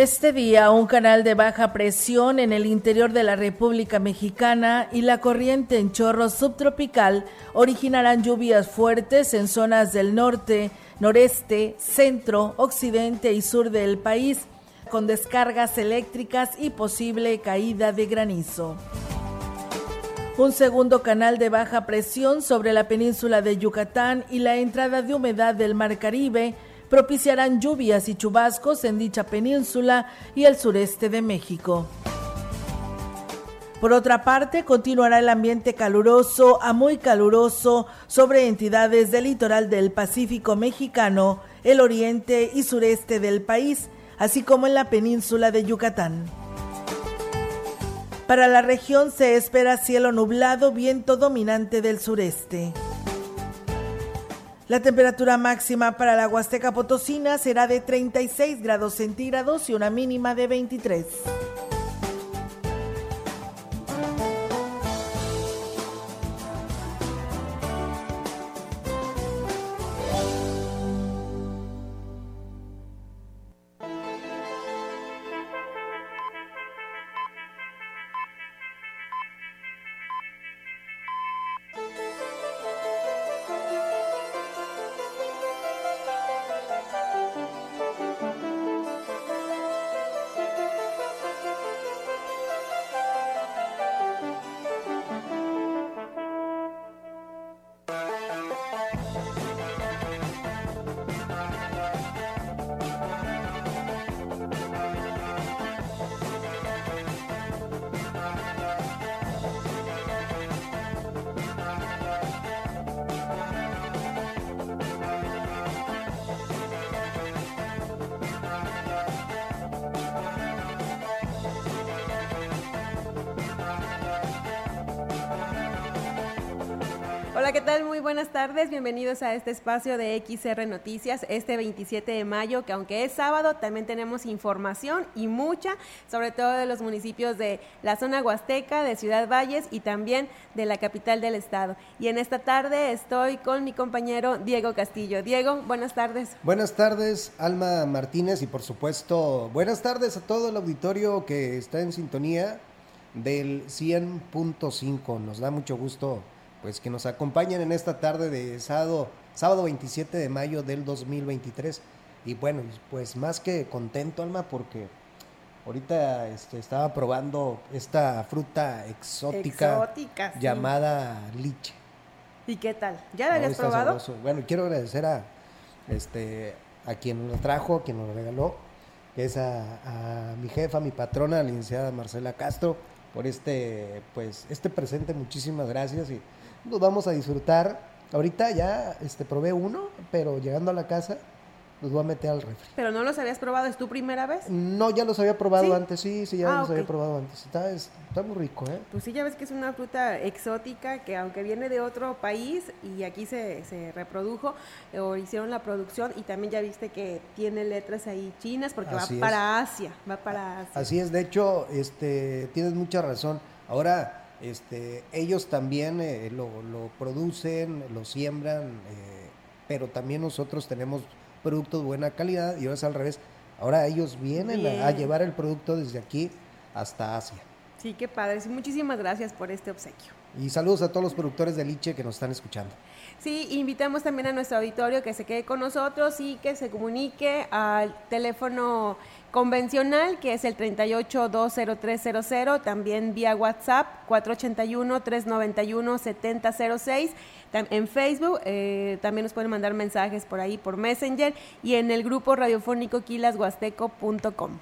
Este día, un canal de baja presión en el interior de la República Mexicana y la corriente en chorro subtropical originarán lluvias fuertes en zonas del norte, noreste, centro, occidente y sur del país, con descargas eléctricas y posible caída de granizo. Un segundo canal de baja presión sobre la península de Yucatán y la entrada de humedad del Mar Caribe propiciarán lluvias y chubascos en dicha península y el sureste de México. Por otra parte, continuará el ambiente caluroso a muy caluroso sobre entidades del litoral del Pacífico mexicano, el oriente y sureste del país, así como en la península de Yucatán. Para la región se espera cielo nublado, viento dominante del sureste. La temperatura máxima para la Huasteca Potosina será de 36 grados centígrados y una mínima de 23. Tardes. Bienvenidos a este espacio de XR Noticias, este 27 de mayo, que aunque es sábado, también tenemos información y mucha, sobre todo de los municipios de la zona huasteca, de Ciudad Valles y también de la capital del estado. Y en esta tarde estoy con mi compañero Diego Castillo. Diego, buenas tardes. Buenas tardes, Alma Martínez, y por supuesto, buenas tardes a todo el auditorio que está en sintonía del 100.5. Nos da mucho gusto pues que nos acompañen en esta tarde de sábado, sábado 27 de mayo del 2023. Y bueno, pues más que contento, Alma, porque ahorita este, estaba probando esta fruta exótica, llamada liche. ¿Y qué tal? ¿Ya la habías probado? Bueno, quiero agradecer a, este, a quien lo trajo, a quien nos lo regaló, que es a, a mi jefa, mi patrona, la licenciada Marcela Castro, por este, pues, este presente. Muchísimas gracias y nos vamos a disfrutar. Ahorita ya este, probé uno, pero llegando a la casa los voy a meter al refri. ¿Pero no los habías probado? ¿Es tu primera vez? No, ya los había probado antes, sí, sí, ya ah, los había probado antes. Está, está, muy rico, ¿eh? Pues sí, ya ves que es una fruta exótica que aunque viene de otro país y aquí se, se reprodujo o hicieron la producción y también ya viste que tiene letras ahí chinas porque va para Asia, va para Asia. Así es, de hecho, este, tienes mucha razón. Ahora este, ellos también eh, lo, producen, lo siembran, eh, pero también nosotros tenemos productos de buena calidad y ahora es al revés. Ahora ellos vienen a, llevar el producto desde aquí hasta Asia. Sí, qué padre. Muchísimas gracias por este obsequio. Y saludos a todos los productores de Liche que nos están escuchando. Sí, invitamos también a nuestro auditorio que se quede con nosotros y que se comunique al teléfono convencional que es el 38-20300, también vía WhatsApp 481-391-7006. En Facebook eh, también nos pueden mandar mensajes por ahí por Messenger y en el grupo radiofónico quilashuasteco.com.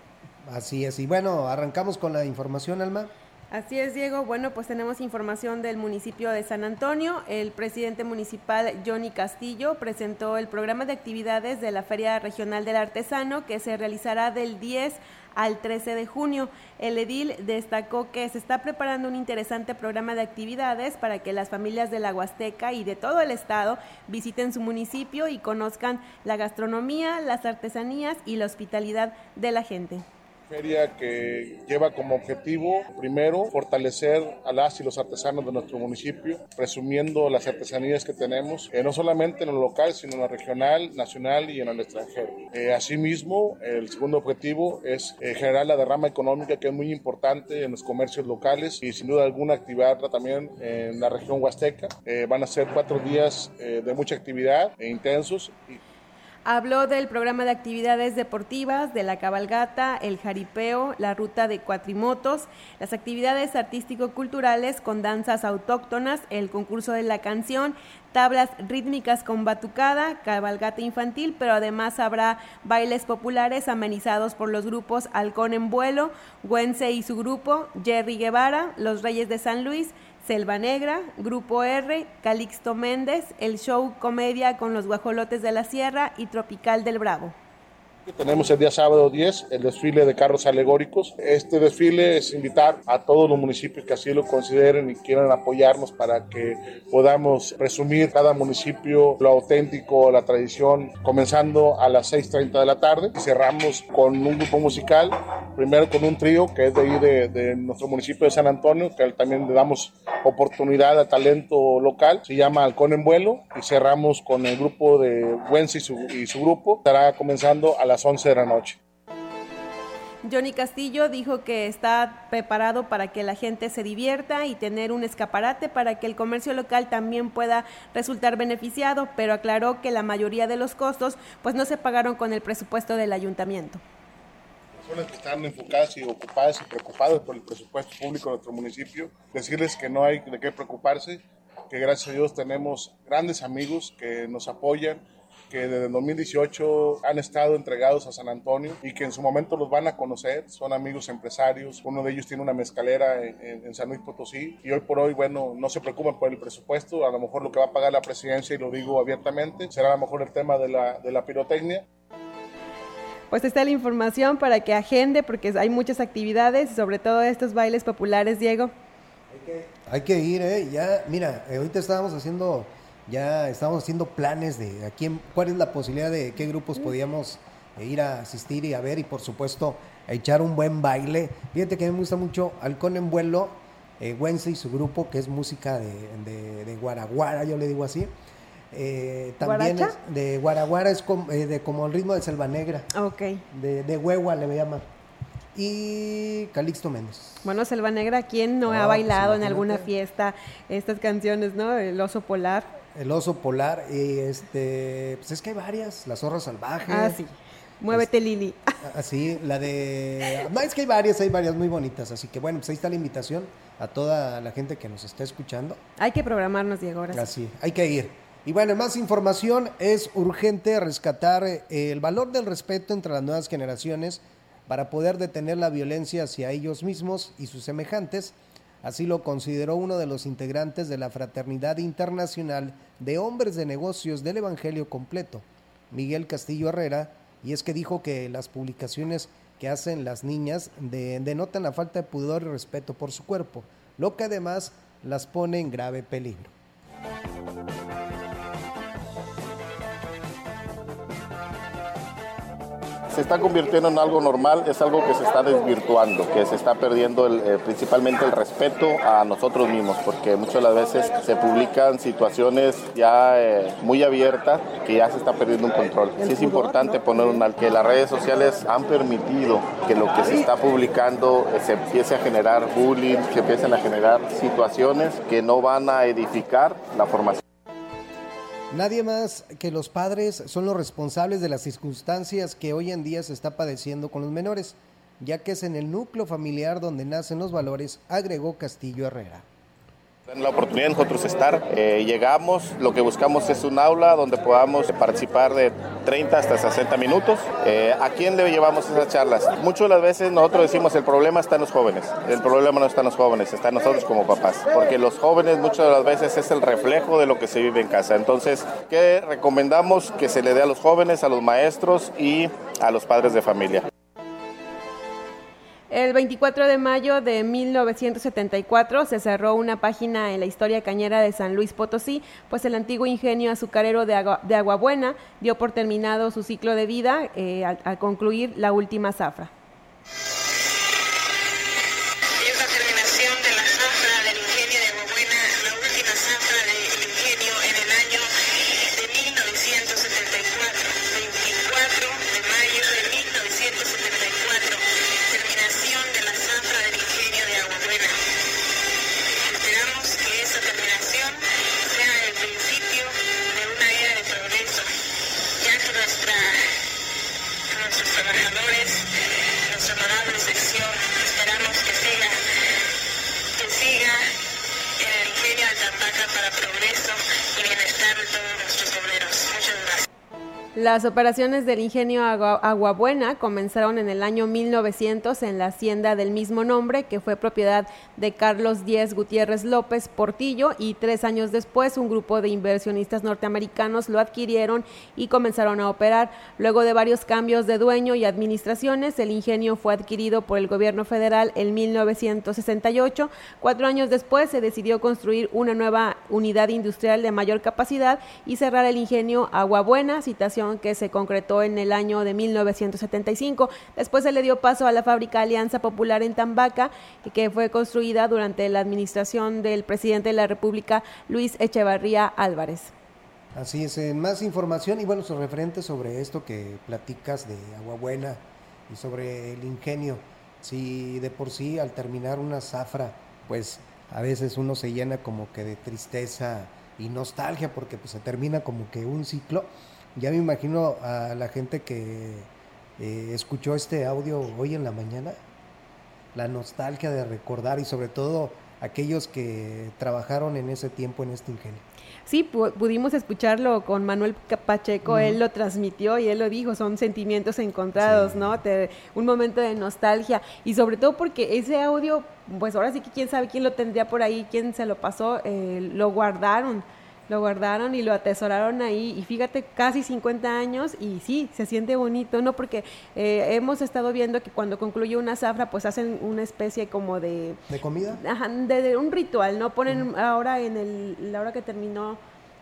Así es, y bueno, arrancamos con la información, Alma. Así es, Diego. Bueno, pues tenemos información del municipio de San Antonio. El presidente municipal Johnny Castillo presentó el programa de actividades de la Feria Regional del Artesano que se realizará del 10 al 13 de junio. El edil destacó que se está preparando un interesante programa de actividades para que las familias de la Huasteca y de todo el estado visiten su municipio y conozcan la gastronomía, las artesanías y la hospitalidad de la gente feria que lleva como objetivo, primero, fortalecer a las y los artesanos de nuestro municipio, presumiendo las artesanías que tenemos, eh, no solamente en lo local, sino en lo regional, nacional y en el extranjero. Eh, asimismo, el segundo objetivo es eh, generar la derrama económica que es muy importante en los comercios locales y sin duda alguna activar también en la región huasteca. van a ser cuatro días de mucha actividad e intensos. Y Habló del programa de actividades deportivas, de la cabalgata, el jaripeo, la ruta de cuatrimotos, las actividades artístico-culturales con danzas autóctonas, el concurso de la canción, tablas rítmicas con batucada, cabalgata infantil, pero además habrá bailes populares amenizados por los grupos Halcón en Vuelo, Güense y su grupo, Jerry Guevara, Los Reyes de San Luis, Selva Negra, Grupo R, Calixto Méndez, el show Comedia con los Guajolotes de la Sierra y Tropical del Bravo. Tenemos el día sábado 10 el desfile de carros alegóricos. Este desfile es invitar a todos los municipios que así lo consideren y quieran apoyarnos para que podamos presumir cada municipio lo auténtico, la tradición, comenzando a las 6.30 de la tarde. Cerramos con un grupo musical, primero con un trío que es de ahí de, nuestro municipio de San Antonio, que también le damos oportunidad a talento local. Se llama Halcón en Vuelo y cerramos con el grupo de Wensi y y su grupo. Estará comenzando a las 11 de la noche. Johnny Castillo dijo que está preparado para que la gente se divierta y tener un escaparate para que el comercio local también pueda resultar beneficiado, pero aclaró que la mayoría de los costos pues no se pagaron con el presupuesto del ayuntamiento. Personas que están enfocadas y ocupadas y preocupadas por el presupuesto público de nuestro municipio, decirles que no hay de qué preocuparse, que gracias a Dios tenemos grandes amigos que nos apoyan, que desde el 2018 han estado entregados a San Antonio y que en su momento los van a conocer, son amigos empresarios, uno de ellos tiene una mezcalera en, San Luis Potosí y hoy por hoy, bueno, no se preocupen por el presupuesto, a lo mejor lo que va a pagar la presidencia, y lo digo abiertamente, será a lo mejor el tema de la, de la pirotecnia. Pues está la información para que agende, porque hay muchas actividades, sobre todo estos bailes populares, Diego. Hay que, hay que ir, ¿eh? Ya, mira, eh, ahorita estábamos haciendo ya estamos haciendo planes de a quién, cuál es la posibilidad de qué grupos podíamos eh, ir a asistir y a ver y por supuesto a echar un buen baile. Fíjate que me gusta mucho Halcón en vuelo, eh, y su grupo que es música de, de, Guaraguara, yo le digo así. Eh, también es de Guaraguara es como, eh, de, como el ritmo de Selva Negra. Ok. De, de Huehua le llama y Calixto Méndez. Bueno, Selva Negra, ¿quién no ha pues bailado en alguna fiesta estas canciones, no? El oso polar. El oso polar, y este, pues es que hay varias, la zorra salvaje. Ah, sí. Muévete, Lili. Así, la de. No, es que hay varias, hay varias muy bonitas. Así que bueno, pues ahí está la invitación a toda la gente que nos está escuchando. Hay que programarnos, Diego. Ahora Así, hay que ir. Y bueno, más información, es urgente rescatar eh, el valor del respeto entre las nuevas generaciones para poder detener la violencia hacia ellos mismos y sus semejantes Así lo consideró uno de los integrantes de la Fraternidad Internacional de Hombres de Negocios del Evangelio Completo, Miguel Castillo Herrera, y es que dijo que las publicaciones que hacen las niñas denotan la falta de pudor y respeto por su cuerpo, lo que además las pone en grave peligro. Se está convirtiendo en algo normal es algo que se está desvirtuando, que se está perdiendo el, principalmente el respeto a nosotros mismos, porque muchas las veces se publican situaciones ya muy abiertas que ya se está perdiendo un control. Sí es importante poner un que las redes sociales han permitido que lo que se está publicando se empiece a generar bullying, se empiecen a generar situaciones que no van a edificar la formación. Nadie más que los padres son los responsables de las circunstancias que hoy en día se está padeciendo con los menores, ya que es en el núcleo familiar donde nacen los valores, agregó Castillo Herrera. La oportunidad de nosotros estar, eh, llegamos, lo que buscamos es un aula donde podamos participar de 30 hasta 60 minutos. Eh, ¿A quién le llevamos esas charlas? Muchas de las veces nosotros decimos el problema está en los jóvenes, el problema no está en los jóvenes, está en nosotros como papás, porque los jóvenes muchas de las veces es el reflejo de lo que se vive en casa. Entonces, ¿qué recomendamos que se le dé a los jóvenes, a los maestros y a los padres de familia? El 24 de mayo de 1974 se cerró una página en la historia cañera de San Luis Potosí, pues el antiguo ingenio azucarero de, Agua, de Aguabuena dio por terminado su ciclo de vida eh, al concluir la última zafra. Las operaciones del ingenio Aguabuena comenzaron en el año 1900 en la hacienda del mismo nombre, que fue propiedad de Carlos Díez Gutiérrez López Portillo, y tres años después un grupo de inversionistas norteamericanos lo adquirieron y comenzaron a operar. Luego de varios cambios de dueño y administraciones, el ingenio fue adquirido por el gobierno federal en 1968. Cuatro años después se decidió construir una nueva unidad industrial de mayor capacidad y cerrar el ingenio Aguabuena, citación que se concretó en el año de 1975. Después se le dio paso a la fábrica Alianza Popular en Tambaca, que fue construida durante la administración del presidente de la República, Luis Echevarría Álvarez. Así es, más información y bueno, su referente sobre esto que platicas de Agua Buena y sobre el ingenio. Si de por sí al terminar una zafra, pues a veces uno se llena como que de tristeza y nostalgia porque pues se termina como que un ciclo ya me imagino a la gente que eh, escuchó este audio hoy en la mañana, la nostalgia de recordar y sobre todo aquellos que trabajaron en ese tiempo en este ingenio. Sí, pudimos escucharlo con Manuel Pacheco, él lo transmitió y él lo dijo, son sentimientos encontrados, ¿no? un momento de nostalgia y sobre todo porque ese audio, pues ahora sí que quién sabe quién lo tendría por ahí, quién se lo pasó, eh, lo guardaron lo guardaron y lo atesoraron ahí y fíjate, casi 50 años y sí, se siente bonito, ¿no? Porque eh, hemos estado viendo que cuando concluye una zafra, pues hacen una especie como de... ¿De comida? Ajá, de, un ritual, ¿no? Ponen ahora en el, la hora que terminó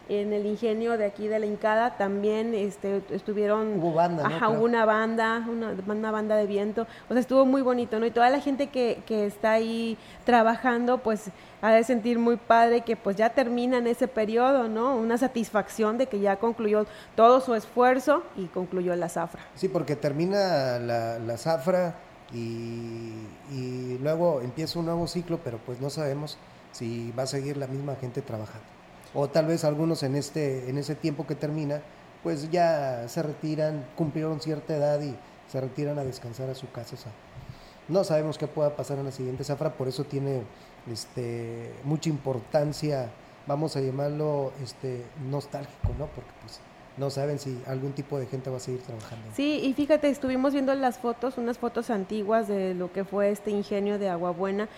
en el ingenio de aquí de la Incada también este, estuvieron... Hubo banda, Ajá, hubo una banda, una, una, banda de viento. O sea, estuvo muy bonito, ¿no? Y toda la gente que, que está ahí trabajando, pues ha de sentir muy padre que pues ya termina en ese periodo, ¿no? Una satisfacción de que ya concluyó todo su esfuerzo y concluyó la zafra. Sí, porque termina la, la zafra y, y luego empieza un nuevo ciclo, pero pues no sabemos si va a seguir la misma gente trabajando o tal vez algunos en este en ese tiempo que termina pues ya se retiran cumplieron cierta edad y se retiran a descansar a su casa no sabemos qué pueda pasar en la siguiente zafra por eso tiene este mucha importancia vamos a llamarlo este nostálgico no porque pues no saben si algún tipo de gente va a seguir trabajando. Sí, y fíjate, estuvimos viendo las fotos, unas fotos antiguas de lo que fue este ingenio de Agua Buena.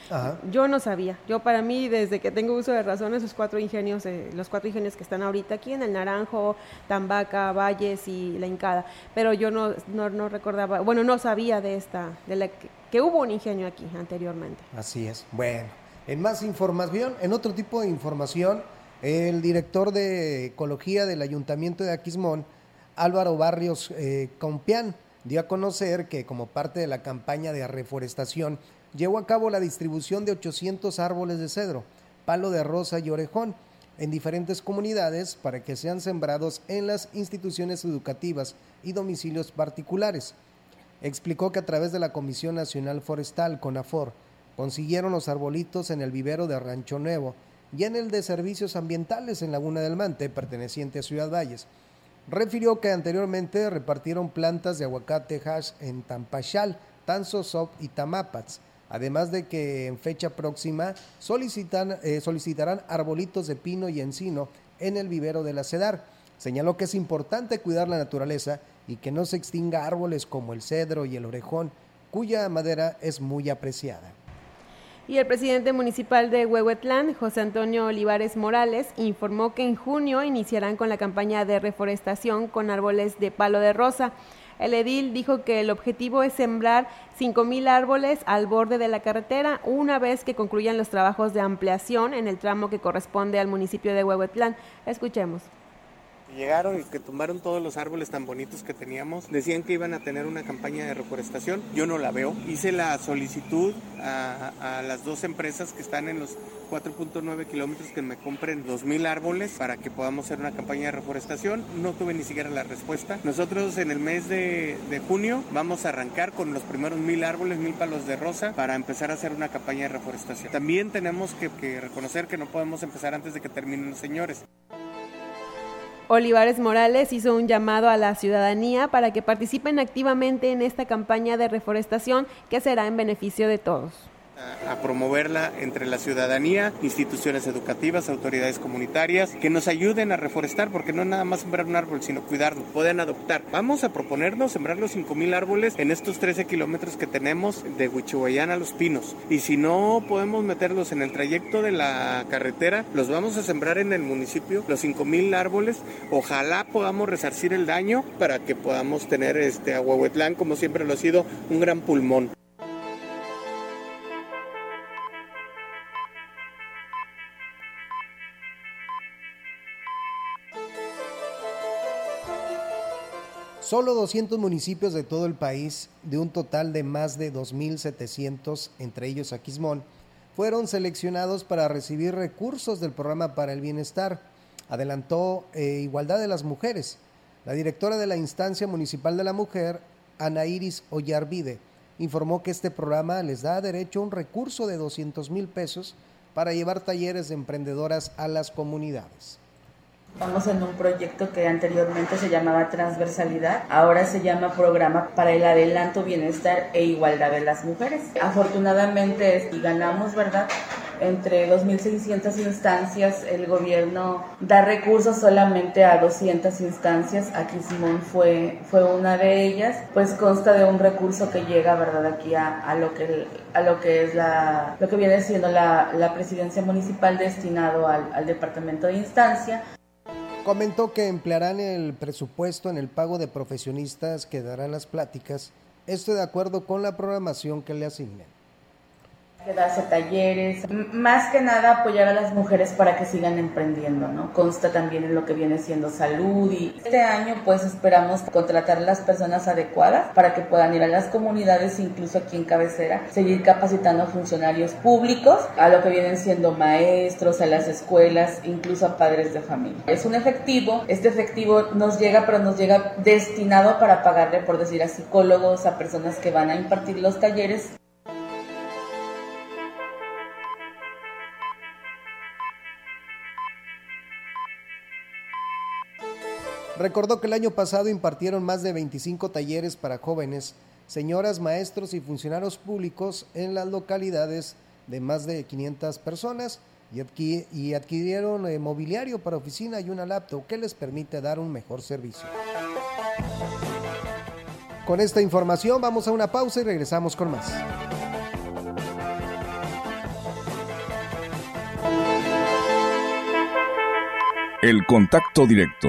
Yo no sabía, yo para mí, desde que tengo uso de razón, esos cuatro ingenios, eh, los cuatro ingenios que están ahorita aquí en el Naranjo, Tambaca, Valles y La Incada, pero yo no, no, recordaba, bueno, no sabía de esta, de la que, que hubo un ingenio aquí anteriormente. Así es, bueno, en más información, en otro tipo de información, el director de Ecología del Ayuntamiento de Aquismón, Álvaro Barrios eh, Compián, dio a conocer que como parte de la campaña de reforestación llevó a cabo la distribución de 800 árboles de cedro, palo de rosa y orejón en diferentes comunidades para que sean sembrados en las instituciones educativas y domicilios particulares. Explicó que a través de la Comisión Nacional Forestal, CONAFOR, consiguieron los arbolitos en el vivero de Rancho Nuevo y en el de Servicios Ambientales en Laguna del Mante, perteneciente a Ciudad Valles. Refirió que anteriormente repartieron plantas de aguacate hash en Tampachal, Tanzosop y Tamapats, además de que en fecha próxima solicitan, eh, solicitarán arbolitos de pino y encino en el vivero de la CEDAR. Señaló que es importante cuidar la naturaleza y que no se extinga árboles como el cedro y el orejón, cuya madera es muy apreciada. Y el presidente municipal de Huehuetlán, José Antonio Olivares Morales, informó que en junio iniciarán con la campaña de reforestación con árboles de palo de rosa. El edil dijo que el objetivo es sembrar 5.000 árboles al borde de la carretera una vez que concluyan los trabajos de ampliación en el tramo que corresponde al municipio de Huehuetlán. Escuchemos. Llegaron y que tumbaron todos los árboles tan bonitos que teníamos. Decían que iban a tener una campaña de reforestación. Yo no la veo. Hice la solicitud a, las dos empresas que están en los 4.9 kilómetros que me compren 2.000 árboles para que podamos hacer una campaña de reforestación. No tuve ni siquiera la respuesta. Nosotros en el mes de, junio vamos a arrancar con los primeros 1.000 árboles, 1.000 palos de rosa para empezar a hacer una campaña de reforestación. También tenemos que, que reconocer que no podemos empezar antes de que terminen los señores. Olivares Morales hizo un llamado a la ciudadanía para que participen activamente en esta campaña de reforestación que será en beneficio de todos a promoverla entre la ciudadanía, instituciones educativas, autoridades comunitarias, que nos ayuden a reforestar, porque no es nada más sembrar un árbol, sino cuidarlo, pueden adoptar. Vamos a proponernos sembrar los 5.000 árboles en estos 13 kilómetros que tenemos de Huichihuayán a Los Pinos. Y si no podemos meterlos en el trayecto de la carretera, los vamos a sembrar en el municipio, los 5.000 árboles. Ojalá podamos resarcir el daño para que podamos tener este, a Huehuetlán, como siempre lo ha sido, un gran pulmón. Solo 200 municipios de todo el país, de un total de más de 2.700, entre ellos Aquismón, fueron seleccionados para recibir recursos del programa para el bienestar. Adelantó eh, Igualdad de las Mujeres. La directora de la instancia municipal de la mujer, Ana Iris Ollarvide, informó que este programa les da derecho a un recurso de 200 mil pesos para llevar talleres de emprendedoras a las comunidades. Estamos en un proyecto que anteriormente se llamaba Transversalidad, ahora se llama Programa para el Adelanto, Bienestar e Igualdad de las Mujeres. Afortunadamente, y ganamos, ¿verdad? Entre 2.600 instancias, el gobierno da recursos solamente a 200 instancias. Aquí Simón fue, fue una de ellas. Pues consta de un recurso que llega, ¿verdad? Aquí a, lo que a lo que es la, lo que viene siendo la, la presidencia municipal destinado al departamento de instancia. Comentó que emplearán el presupuesto en el pago de profesionistas que darán las pláticas, esto de acuerdo con la programación que le asignen darse talleres, más que nada apoyar a las mujeres para que sigan emprendiendo, ¿no? Consta también en lo que viene siendo salud y este año pues esperamos contratar las personas adecuadas para que puedan ir a las comunidades, incluso aquí en cabecera, seguir capacitando a funcionarios públicos, a lo que vienen siendo maestros, a las escuelas, incluso a padres de familia. Es un efectivo, este efectivo nos llega, pero nos llega destinado para pagarle, por decir, a psicólogos, a personas que van a impartir los talleres Recordó que el año pasado impartieron más de 25 talleres para jóvenes, señoras, maestros y funcionarios públicos en las localidades de más de 500 personas y, adquirieron eh, mobiliario para oficina y una laptop que les permite dar un mejor servicio. Con esta información vamos a una pausa y regresamos con más. El contacto directo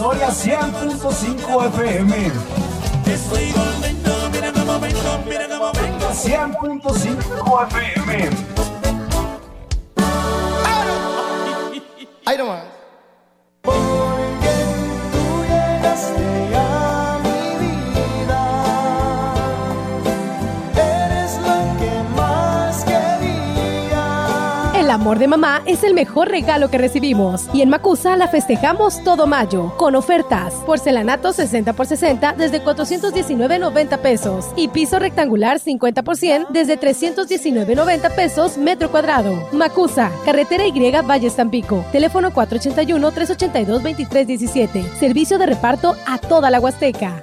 historia 100.5 FM. Estoy volviendo, mira cómo vengo, mira cómo vengo. 100.5 FM. De mamá es el mejor regalo que recibimos y en Macusa la festejamos todo mayo con ofertas. Porcelanato 60 por 60 desde 419.90 pesos y piso rectangular 50 por 100 desde 319.90 pesos metro cuadrado. Macusa, carretera Y Valle Tampico, teléfono 481 382 2317. Servicio de reparto a toda la Huasteca.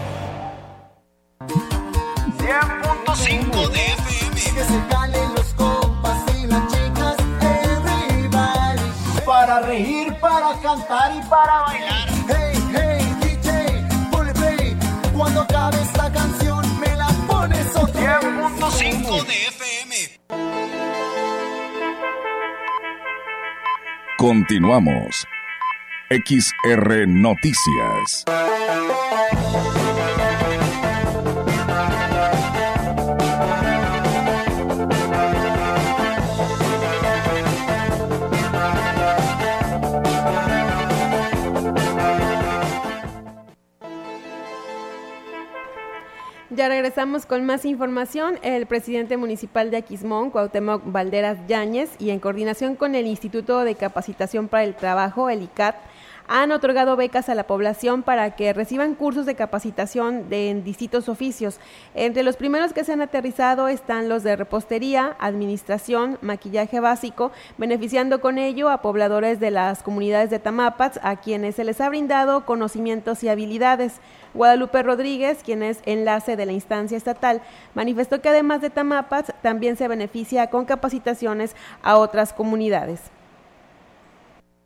100.5 de FM. Que se calen los compas y las chicas, everybody. Para reír, para cantar y para bailar. Hey, hey, DJ, ponle play. Cuando acabe esta canción, me la pones otra 100.5 de FM. Continuamos. XR Noticias. Ya regresamos con más información. El presidente municipal de Aquismón, Cuauhtémoc Valderas Yáñez, y en coordinación con el Instituto de Capacitación para el Trabajo, el ICAT, han otorgado becas a la población para que reciban cursos de capacitación de, en distintos oficios. Entre los primeros que se han aterrizado están los de repostería, administración, maquillaje básico, beneficiando con ello a pobladores de las comunidades de Tamapats, a quienes se les ha brindado conocimientos y habilidades. Guadalupe Rodríguez, quien es enlace de la instancia estatal, manifestó que además de Tamapats, también se beneficia con capacitaciones a otras comunidades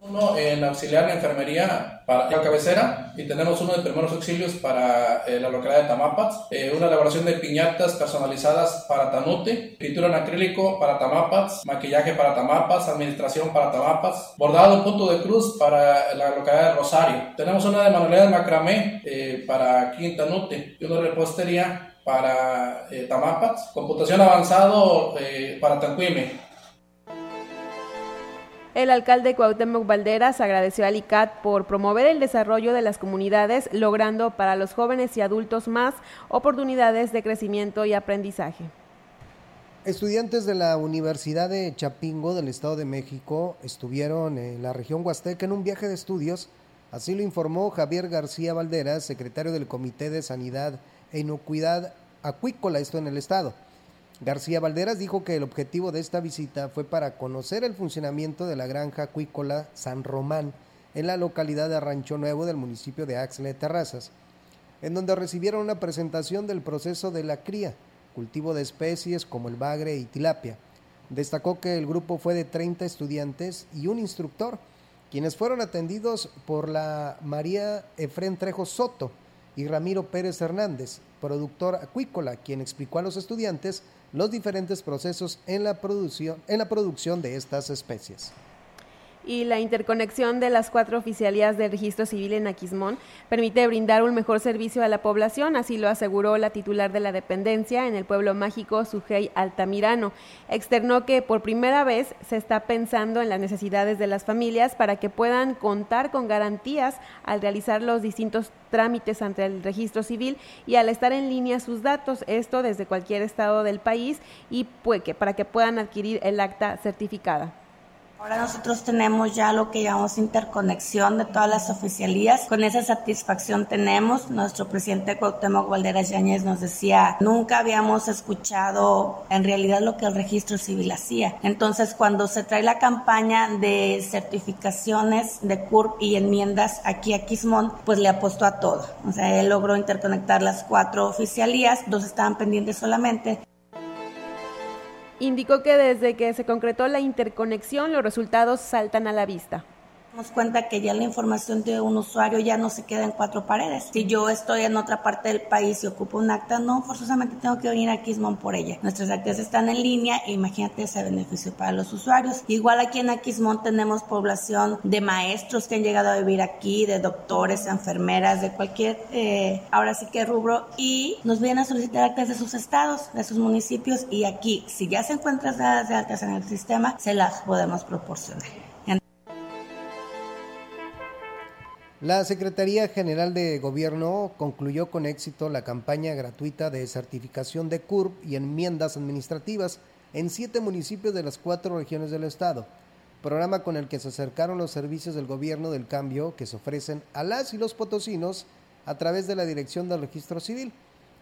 uno en auxiliar en enfermería para la cabecera y tenemos uno de primeros auxilios para eh, la localidad de Tamapats, eh, una elaboración de piñatas personalizadas para Tanute, pintura en acrílico para Tamapats, maquillaje para Tamapats, administración para Tamapats, bordado en punto de cruz para la localidad de Rosario. Tenemos una de manualidades macramé eh, para aquí en Tanute y una de repostería para Tamapats, computación avanzado para Tanquime el alcalde Cuauhtémoc Valderas agradeció al ICAT por promover el desarrollo de las comunidades, logrando para los jóvenes y adultos más oportunidades de crecimiento y aprendizaje. Estudiantes de la Universidad de Chapingo del Estado de México estuvieron en la región Huasteca en un viaje de estudios, así lo informó Javier García Valderas, secretario del Comité de Sanidad e Inocuidad Acuícola, esto en el Estado. García Valderas dijo que el objetivo de esta visita fue para conocer el funcionamiento de la granja acuícola San Román en la localidad de Rancho Nuevo del municipio de Axle de Terrazas, en donde recibieron una presentación del proceso de la cría, cultivo de especies como el bagre y tilapia. Destacó que el grupo fue de 30 estudiantes y un instructor, quienes fueron atendidos por la María Efren Trejo Soto y Ramiro Pérez Hernández, productor acuícola, quien explicó a los estudiantes los diferentes procesos en la producción, en la producción de estas especies. Y la interconexión de las cuatro oficialías del registro civil en Aquismón permite brindar un mejor servicio a la población, así lo aseguró la titular de la dependencia en el pueblo mágico Sujei Altamirano. Externó que por primera vez se está pensando en las necesidades de las familias para que puedan contar con garantías al realizar los distintos trámites ante el registro civil y al estar en línea sus datos, esto desde cualquier estado del país y que para que puedan adquirir el acta certificada. Ahora nosotros tenemos ya lo que llamamos interconexión de todas las oficialías. Con esa satisfacción tenemos. Nuestro presidente Cuauhtémoc Valderas Yáñez nos decía, nunca habíamos escuchado en realidad lo que el registro civil hacía. Entonces, cuando se trae la campaña de certificaciones de CURP y enmiendas aquí a Quismón, pues le apostó a todo. O sea, él logró interconectar las cuatro oficialías, dos estaban pendientes solamente indicó que desde que se concretó la interconexión los resultados saltan a la vista damos cuenta que ya la información de un usuario ya no se queda en cuatro paredes. Si yo estoy en otra parte del país y ocupo un acta, no forzosamente tengo que venir a Quismón por ella. Nuestras actas están en línea e imagínate ese beneficio para los usuarios. Igual aquí en Aquismón tenemos población de maestros que han llegado a vivir aquí, de doctores, enfermeras, de cualquier, eh, ahora sí que rubro, y nos vienen a solicitar actas de sus estados, de sus municipios, y aquí, si ya se encuentran dadas de actas en el sistema, se las podemos proporcionar. La Secretaría General de Gobierno concluyó con éxito la campaña gratuita de certificación de CURP y enmiendas administrativas en siete municipios de las cuatro regiones del Estado, programa con el que se acercaron los servicios del gobierno del cambio que se ofrecen a las y los potosinos a través de la Dirección del Registro Civil,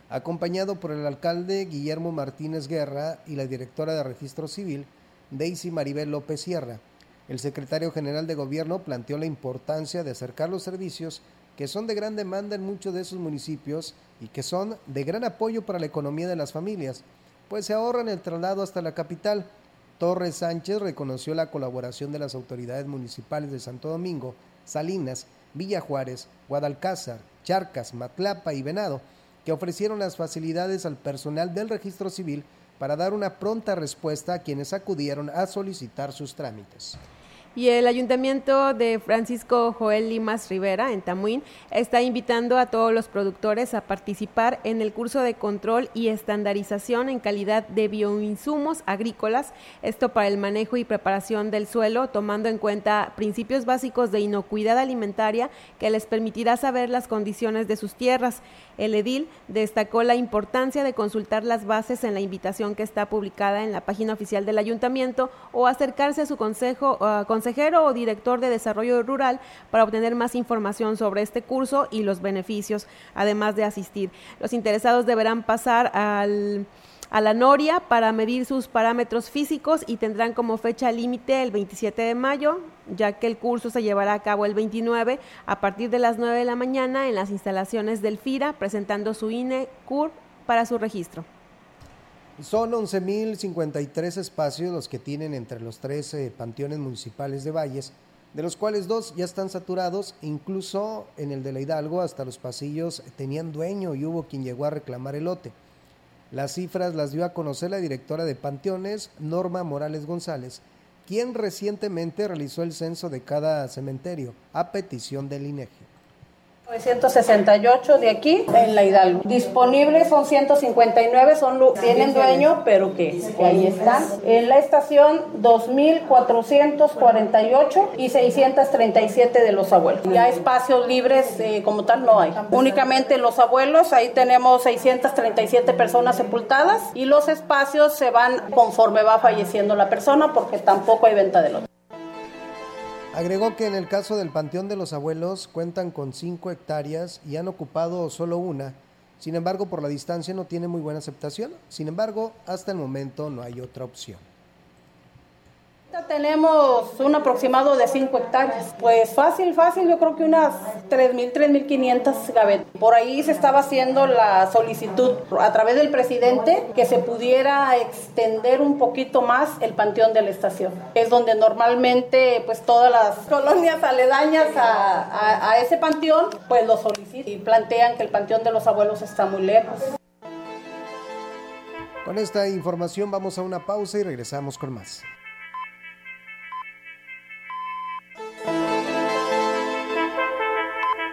acompañado por el alcalde Guillermo Martínez Guerra y la directora de Registro Civil, Daisy Maribel López Sierra. El secretario general de Gobierno planteó la importancia de acercar los servicios que son de gran demanda en muchos de esos municipios y que son de gran apoyo para la economía de las familias, pues se ahorran el traslado hasta la capital. Torres Sánchez reconoció la colaboración de las autoridades municipales de Santo Domingo, Salinas, Villa Juárez, Guadalcázar, Charcas, Matlapa y Venado, que ofrecieron las facilidades al personal del registro civil para dar una pronta respuesta a quienes acudieron a solicitar sus trámites. Y el ayuntamiento de Francisco Joel Limas Rivera, en Tamuín, está invitando a todos los productores a participar en el curso de control y estandarización en calidad de bioinsumos agrícolas, esto para el manejo y preparación del suelo, tomando en cuenta principios básicos de inocuidad alimentaria que les permitirá saber las condiciones de sus tierras. El edil destacó la importancia de consultar las bases en la invitación que está publicada en la página oficial del ayuntamiento o acercarse a su consejo, uh, consejero o director de desarrollo rural para obtener más información sobre este curso y los beneficios, además de asistir. Los interesados deberán pasar al a la Noria para medir sus parámetros físicos y tendrán como fecha límite el 27 de mayo, ya que el curso se llevará a cabo el 29 a partir de las 9 de la mañana en las instalaciones del FIRA, presentando su INE CUR para su registro. Son 11.053 espacios los que tienen entre los 13 panteones municipales de Valles, de los cuales dos ya están saturados, incluso en el de la Hidalgo hasta los pasillos tenían dueño y hubo quien llegó a reclamar el lote. Las cifras las dio a conocer la directora de Panteones, Norma Morales González, quien recientemente realizó el censo de cada cementerio a petición del INEGI. 968 de aquí en la Hidalgo. Disponibles son 159, son tienen dueño, pero que, ahí están. En la estación 2448 y 637 de los abuelos. Ya espacios libres eh, como tal no hay. Únicamente los abuelos, ahí tenemos 637 personas sepultadas y los espacios se van conforme va falleciendo la persona porque tampoco hay venta de los. Agregó que en el caso del Panteón de los Abuelos cuentan con 5 hectáreas y han ocupado solo una. Sin embargo, por la distancia no tiene muy buena aceptación. Sin embargo, hasta el momento no hay otra opción. Tenemos un aproximado de 5 hectáreas. Pues fácil, fácil, yo creo que unas 3.000, 3.500 gavetas. Por ahí se estaba haciendo la solicitud a través del presidente que se pudiera extender un poquito más el panteón de la estación. Es donde normalmente pues todas las colonias aledañas a, a ese panteón pues lo solicitan y plantean que el panteón de los abuelos está muy lejos. Con esta información vamos a una pausa y regresamos con más.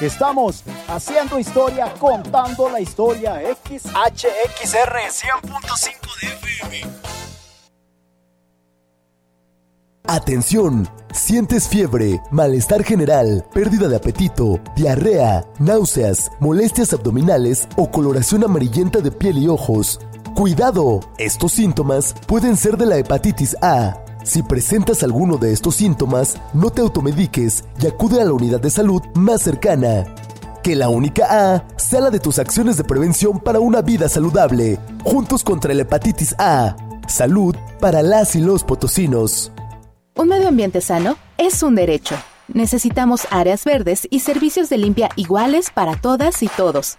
Estamos haciendo historia, contando la historia. XHXR 100.5 de FM. Atención, sientes fiebre, malestar general, pérdida de apetito, diarrea, náuseas, molestias abdominales o coloración amarillenta de piel y ojos. Cuidado, estos síntomas pueden ser de la hepatitis A. Si presentas alguno de estos síntomas, no te automediques y acude a la unidad de salud más cercana. Que la única A sea la de tus acciones de prevención para una vida saludable. Juntos contra la hepatitis A. Salud para las y los potosinos. Un medio ambiente sano es un derecho. Necesitamos áreas verdes y servicios de limpia iguales para todas y todos.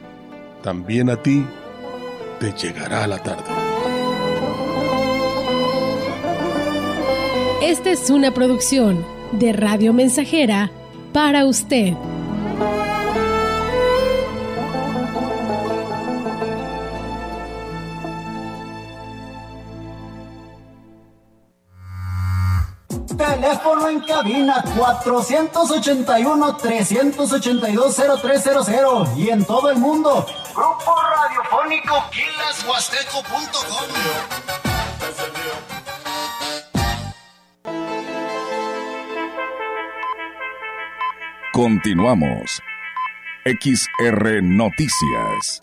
también a ti te llegará la tarde. Esta es una producción de Radio Mensajera para usted. Teléfono en cabina 481-382-0300 y en todo el mundo. Grupo Radiofónico Quilashuasteco.com. Continuamos. XR Noticias.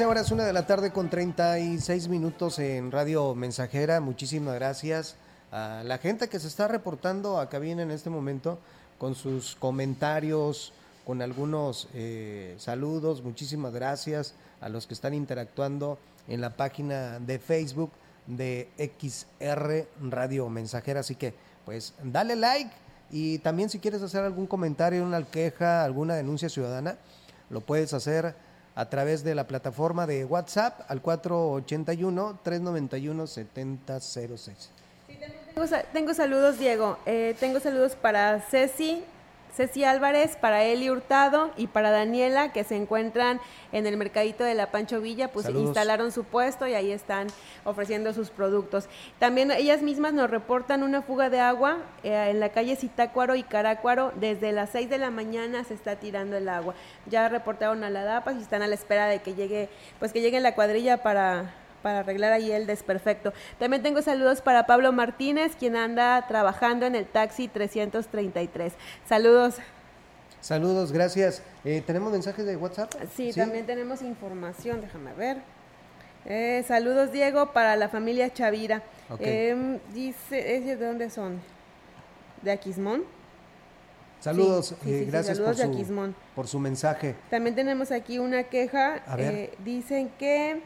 Ahora es una de la tarde con 36 minutos en Radio Mensajera. Muchísimas gracias a la gente que se está reportando a cabina en este momento con sus comentarios, con algunos eh, saludos. Muchísimas gracias a los que están interactuando en la página de Facebook de XR Radio Mensajera. Así que, pues, dale like y también si quieres hacer algún comentario, una queja, alguna denuncia ciudadana, lo puedes hacer a través de la plataforma de WhatsApp al 481-391-7006. tengo, tengo, saludos, Diego. Eh, tengo saludos para Ceci, Ceci Álvarez, para Eli Hurtado y para Daniela, que se encuentran en el mercadito de la Pancho Villa, pues instalaron su puesto y ahí están ofreciendo sus productos. También ellas mismas nos reportan una fuga de agua eh, en la calle Citácuaro y Carácuaro. Desde las 6 de la mañana se está tirando el agua. Ya reportaron a la DAPAS y están a la espera de que llegue, pues que llegue la cuadrilla para para arreglar ahí el desperfecto. También tengo saludos para Pablo Martínez, quien anda trabajando en el taxi 333. Saludos. Saludos, gracias. Eh, ¿Tenemos mensajes de WhatsApp? Sí, también tenemos información, déjame ver. Eh, saludos, Diego, para la familia Chavira. Em, dice, ¿de dónde son? ¿De Aquismón? Saludos, eh, gracias por, su, por su mensaje. También tenemos aquí una queja. dicen que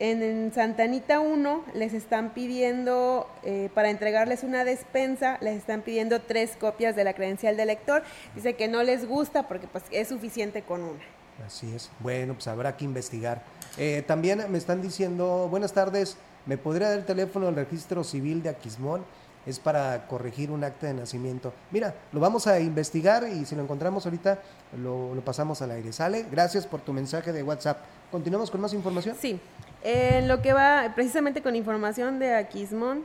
en, Santanita 1 les están pidiendo, eh, para entregarles una despensa, les están pidiendo tres copias de la credencial de lector. Dice que no les gusta porque pues, es suficiente con una. Así es. Bueno, pues habrá que investigar. Eh, también me están diciendo, buenas tardes, ¿me podría dar el teléfono del registro civil de Aquismón? Es para corregir un acta de nacimiento. Mira, lo vamos a investigar y si lo encontramos ahorita lo, lo pasamos al aire. ¿Sale? Gracias por tu mensaje de WhatsApp. ¿Continuamos con más información? Sí. En lo que va precisamente con información de Aquismón,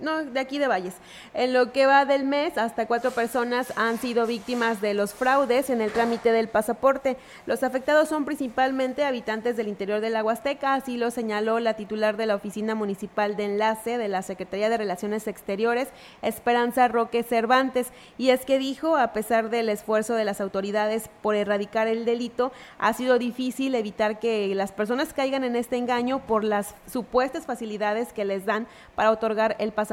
no, de aquí de Valles. En lo que va del mes, hasta cuatro personas han sido víctimas de los fraudes en el trámite del pasaporte. Los afectados son principalmente habitantes del interior de la Huasteca, así lo señaló la titular de la Oficina Municipal de Enlace de la Secretaría de Relaciones Exteriores, Esperanza Roque Cervantes. Y es que dijo, a pesar del esfuerzo de las autoridades por erradicar el delito, ha sido difícil evitar que las personas caigan en este engaño por las supuestas facilidades que les dan para otorgar el pasaporte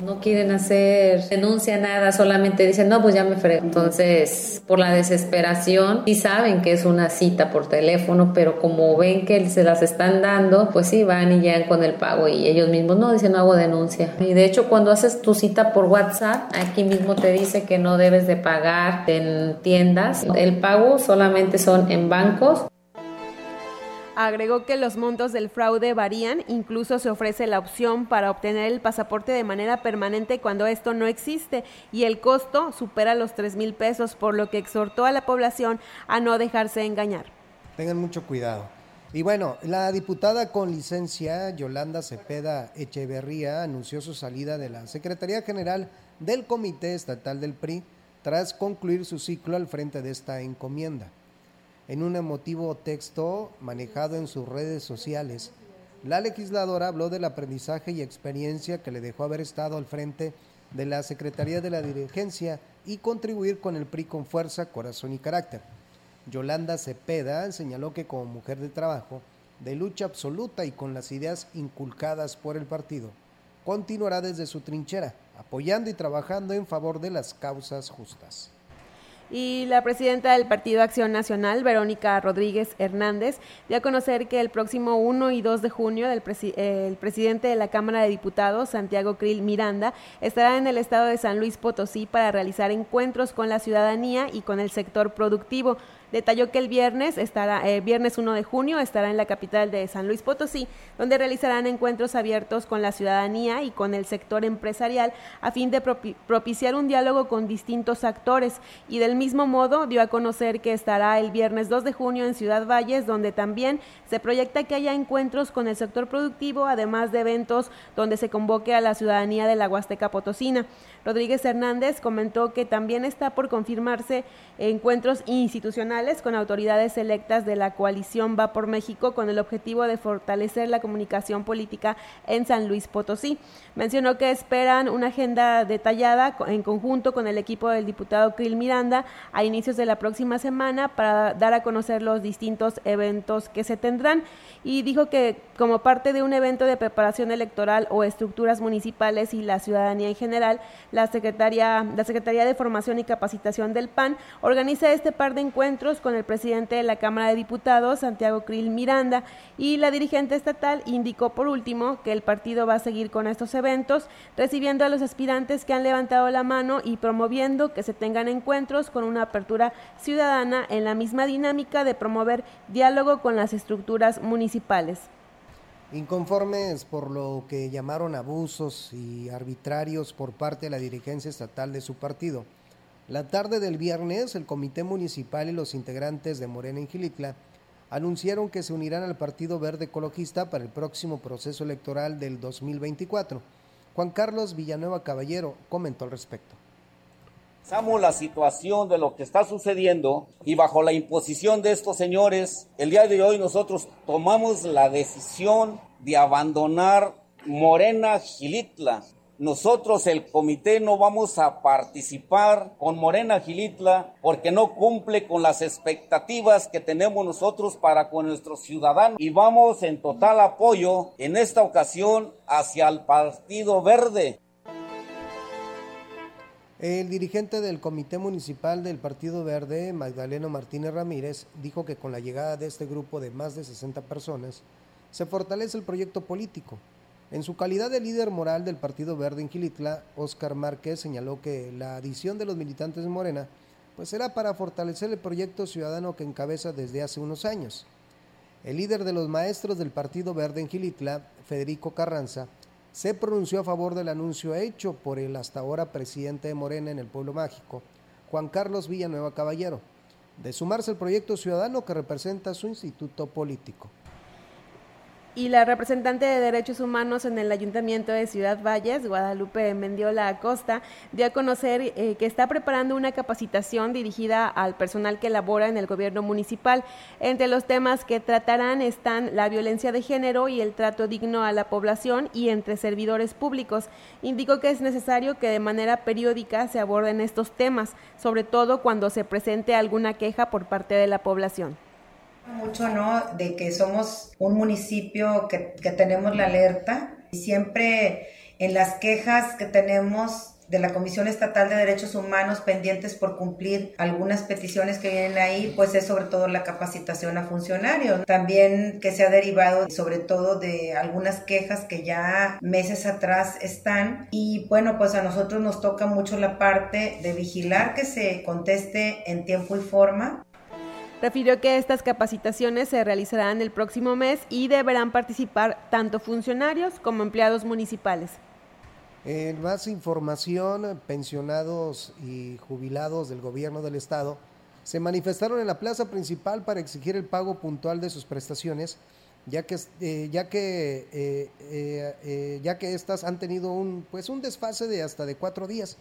No quieren hacer denuncia nada, solamente dicen, no, pues ya me frego. Entonces, por la desesperación, sí saben que es una cita por teléfono, pero como ven que se las están dando, pues sí van y llegan con el pago y ellos mismos no dicen, no hago denuncia. Y de hecho, cuando haces tu cita por WhatsApp, aquí mismo te dice que no debes de pagar en tiendas. El pago solamente son en bancos Agregó que los montos del fraude varían, incluso se ofrece la opción para obtener el pasaporte de manera permanente cuando esto no existe y el costo supera los 3 mil pesos, por lo que exhortó a la población a no dejarse engañar. Tengan mucho cuidado. Y bueno, la diputada con licencia Yolanda Cepeda Echeverría anunció su salida de la Secretaría General del Comité Estatal del PRI tras concluir su ciclo al frente de esta encomienda. En un emotivo texto manejado en sus redes sociales, la legisladora habló del aprendizaje y experiencia que le dejó haber estado al frente de la Secretaría de la Dirigencia y contribuir con el PRI con fuerza, corazón y carácter. Yolanda Cepeda señaló que como mujer de trabajo, de lucha absoluta y con las ideas inculcadas por el partido, continuará desde su trinchera, apoyando y trabajando en favor de las causas justas. Y la presidenta del Partido Acción Nacional, Verónica Rodríguez Hernández, dio a conocer que el próximo 1 y 2 de junio el, el presidente de la Cámara de Diputados, Santiago Krill Miranda, estará en el estado de San Luis Potosí para realizar encuentros con la ciudadanía y con el sector productivo. Detalló que el viernes estará, eh, viernes 1 de junio, estará en la capital de San Luis Potosí, donde realizarán encuentros abiertos con la ciudadanía y con el sector empresarial a fin de propiciar un diálogo con distintos actores. Y del mismo modo dio a conocer que estará el viernes 2 de junio en Ciudad Valles, donde también se proyecta que haya encuentros con el sector productivo, además de eventos donde se convoque a la ciudadanía de la Huasteca Potosina. Rodríguez Hernández comentó que también está por confirmarse encuentros institucionales con autoridades electas de la coalición Va por México con el objetivo de fortalecer la comunicación política en San Luis Potosí. Mencionó que esperan una agenda detallada en conjunto con el equipo del diputado Krill Miranda a inicios de la próxima semana para dar a conocer los distintos eventos que se tendrán y dijo que como parte de un evento de preparación electoral o estructuras municipales y la ciudadanía en general, la Secretaría, la Secretaría de Formación y Capacitación del PAN organiza este par de encuentros con el presidente de la Cámara de Diputados, Santiago Krill Miranda, y la dirigente estatal indicó por último que el partido va a seguir con estos eventos, recibiendo a los aspirantes que han levantado la mano y promoviendo que se tengan encuentros con una apertura ciudadana en la misma dinámica de promover diálogo con las estructuras municipales. Inconformes por lo que llamaron abusos y arbitrarios por parte de la dirigencia estatal de su partido. La tarde del viernes, el Comité Municipal y los integrantes de Morena en Gilitla anunciaron que se unirán al Partido Verde Ecologista para el próximo proceso electoral del 2024. Juan Carlos Villanueva Caballero comentó al respecto. Analizamos la situación de lo que está sucediendo y bajo la imposición de estos señores, el día de hoy nosotros tomamos la decisión de abandonar Morena Gilitla. Nosotros, el comité, no vamos a participar con Morena Gilitla porque no cumple con las expectativas que tenemos nosotros para con nuestros ciudadanos y vamos en total apoyo en esta ocasión hacia el Partido Verde. El dirigente del Comité Municipal del Partido Verde, Magdaleno Martínez Ramírez, dijo que con la llegada de este grupo de más de 60 personas, se fortalece el proyecto político. En su calidad de líder moral del Partido Verde en Quilitla, Óscar Márquez señaló que la adición de los militantes de Morena pues será para fortalecer el proyecto ciudadano que encabeza desde hace unos años. El líder de los maestros del Partido Verde en Gilitla, Federico Carranza, se pronunció a favor del anuncio hecho por el hasta ahora presidente de Morena en el Pueblo Mágico, Juan Carlos Villanueva Caballero, de sumarse al proyecto ciudadano que representa su instituto político y la representante de Derechos Humanos en el Ayuntamiento de Ciudad Valles, Guadalupe Mendiola Acosta, dio a conocer eh, que está preparando una capacitación dirigida al personal que labora en el gobierno municipal. Entre los temas que tratarán están la violencia de género y el trato digno a la población y entre servidores públicos. Indicó que es necesario que de manera periódica se aborden estos temas, sobre todo cuando se presente alguna queja por parte de la población mucho, ¿no? De que somos un municipio que, que tenemos la alerta y siempre en las quejas que tenemos de la Comisión Estatal de Derechos Humanos pendientes por cumplir algunas peticiones que vienen ahí, pues es sobre todo la capacitación a funcionarios. También que se ha derivado sobre todo de algunas quejas que ya meses atrás están. Y bueno, pues a nosotros nos toca mucho la parte de vigilar que se conteste en tiempo y forma Refirió que estas capacitaciones se realizarán el próximo mes y deberán participar tanto funcionarios como empleados municipales. En más información, pensionados y jubilados del gobierno del estado se manifestaron en la plaza principal para exigir el pago puntual de sus prestaciones, ya que, eh, ya que, eh, eh, ya que estas han tenido un, pues un desfase de hasta de cuatro días.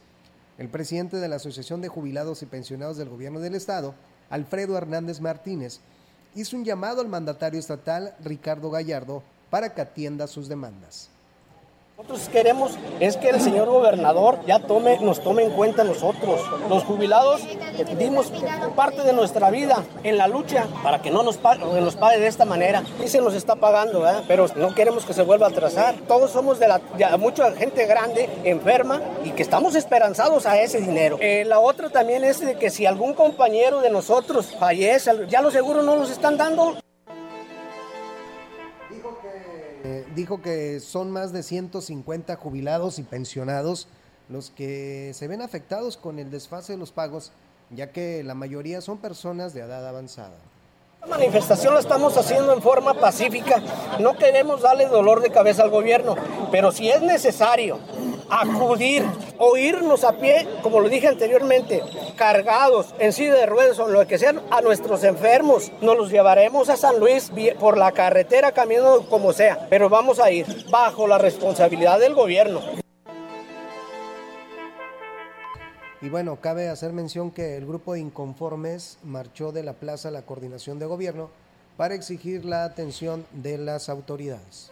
El presidente de la Asociación de Jubilados y Pensionados del Gobierno del Estado, Alfredo Hernández Martínez, hizo un llamado al mandatario estatal Ricardo Gallardo para que atienda sus demandas Nosotros queremos es que el señor gobernador ya tome, nos tome en cuenta nosotros, los jubilados dimos parte de nuestra vida en la lucha para que no nos pague, de esta manera. Y se nos está pagando, pero no queremos que se vuelva a atrasar. Todos somos de la, mucha gente grande, enferma y que estamos esperanzados a ese dinero. Eh, la otra también es de que si algún compañero de nosotros fallece, ya los seguros no los están dando. Dijo que son más de 150 jubilados y pensionados los que se ven afectados con el desfase de los pagos, ya que la mayoría son personas de edad avanzada. La manifestación la estamos haciendo en forma pacífica. No queremos darle dolor de cabeza al gobierno, pero si es necesario acudir o irnos a pie, como lo dije anteriormente, cargados en silla de ruedas o lo que sea, a nuestros enfermos, nos los llevaremos a San Luis por la carretera, caminando como sea, pero vamos a ir bajo la responsabilidad del gobierno. Y bueno, cabe hacer mención que el grupo de inconformes marchó de la plaza a la coordinación de gobierno para exigir la atención de las autoridades.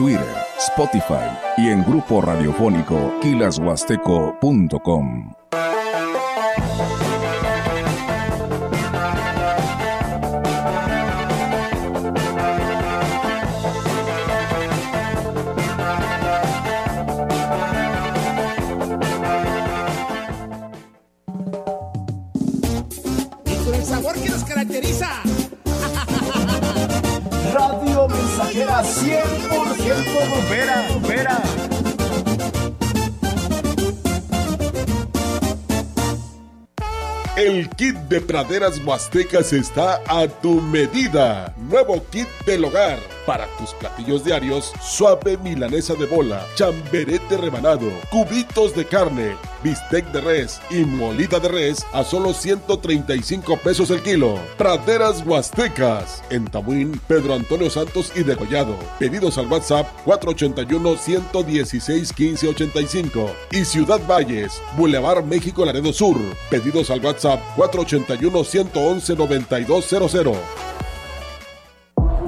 Twitter, Spotify y en grupo radiofónico kilashuasteco.com. Radio 100% Vera, Vera. El kit de praderas huastecas está a tu medida. Nuevo kit del hogar. Para tus platillos diarios, suave milanesa de bola, chamberete rebanado, cubitos de carne, bistec de res y molida de res a solo 135 pesos el kilo. Praderas Huastecas. En Tamuín, Pedro Antonio Santos y Degollado. Pedidos al WhatsApp 481-116-1585. Y Ciudad Valles, Boulevard México Laredo Sur. Pedidos al WhatsApp 481-111-9200.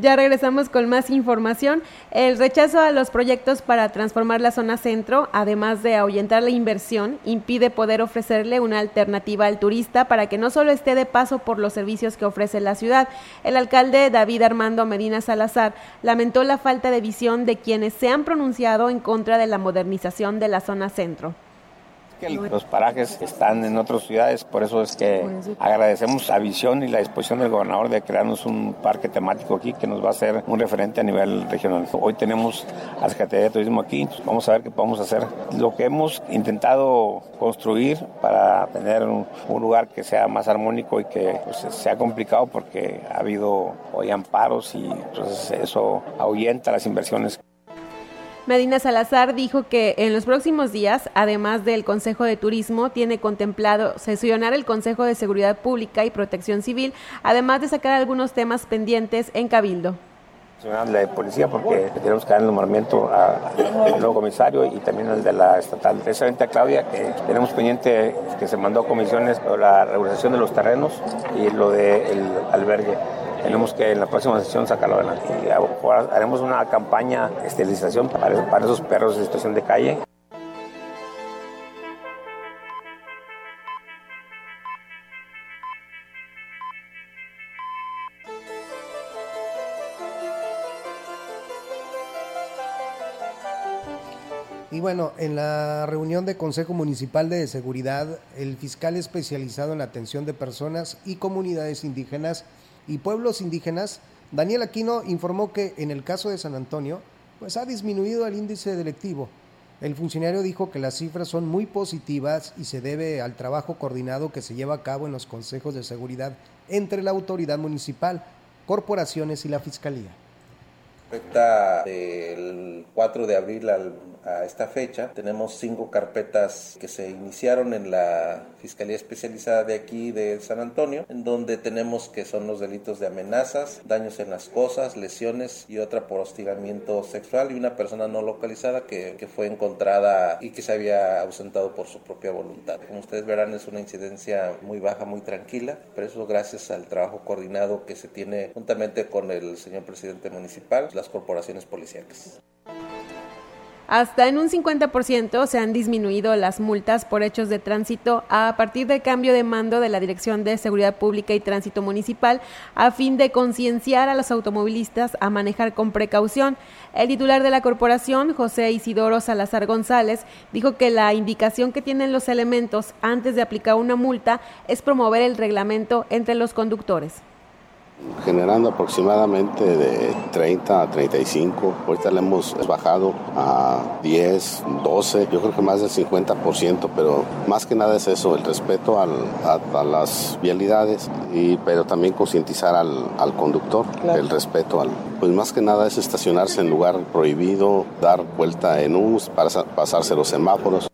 Ya regresamos con más información. El rechazo a los proyectos para transformar la zona centro, además de ahuyentar la inversión, impide poder ofrecerle una alternativa al turista para que no solo esté de paso por los servicios que ofrece la ciudad. El alcalde David Armando Medina Salazar lamentó la falta de visión de quienes se han pronunciado en contra de la modernización de la zona centro los parajes están en otras ciudades, por eso es que agradecemos la visión y la disposición del gobernador de crearnos un parque temático aquí que nos va a ser un referente a nivel regional. Hoy tenemos a la Secretaría de Turismo aquí, vamos a ver qué podemos hacer. Lo que hemos intentado construir para tener un, lugar que sea más armónico y que pues, sea complicado porque ha habido hoy amparos y entonces eso ahuyenta las inversiones. Medina Salazar dijo que en los próximos días, además del Consejo de Turismo, tiene contemplado sesionar el Consejo de Seguridad Pública y Protección Civil, además de sacar algunos temas pendientes en Cabildo la de policía porque tenemos que dar el nombramiento al nuevo comisario y también al de la estatal. Precisamente a Claudia, que tenemos pendiente que se mandó comisiones la regulación de los terrenos y lo del albergue. Tenemos que en la próxima sesión sacarlo adelante. Haremos una campaña de esterilización para, para esos perros en situación de calle. Y bueno, en la reunión de Consejo Municipal de Seguridad, el fiscal especializado en la atención de personas y comunidades indígenas y pueblos indígenas, Daniel Aquino, informó que en el caso de San Antonio, pues ha disminuido el índice delictivo. El funcionario dijo que las cifras son muy positivas y se debe al trabajo coordinado que se lleva a cabo en los consejos de seguridad entre la autoridad municipal, corporaciones y la fiscalía. Respecta del 4 de abril al a esta fecha. Tenemos cinco carpetas que se iniciaron en la Fiscalía Especializada de aquí de San Antonio, en donde tenemos que son los delitos de amenazas, daños en las cosas, lesiones y otra por hostigamiento sexual y una persona no localizada que, fue encontrada y que se había ausentado por su propia voluntad. Como ustedes verán es una incidencia muy baja, muy tranquila, pero eso gracias al trabajo coordinado que se tiene juntamente con el señor presidente municipal, las corporaciones policiales. Hasta en un 50% se han disminuido las multas por hechos de tránsito a partir del cambio de mando de la Dirección de Seguridad Pública y Tránsito Municipal a fin de concienciar a los automovilistas a manejar con precaución. El titular de la corporación, José Isidoro Salazar González, dijo que la indicación que tienen los elementos antes de aplicar una multa es promover el reglamento entre los conductores generando aproximadamente de 30 a 35. Ahorita le hemos bajado a 10, 12, yo creo que más del 50%, pero más que nada es eso, el respeto a, las vialidades, y, pero también concientizar al, al, conductor, el respeto al... Pues más que nada es estacionarse en lugar prohibido, dar vuelta en un, para pasarse los semáforos.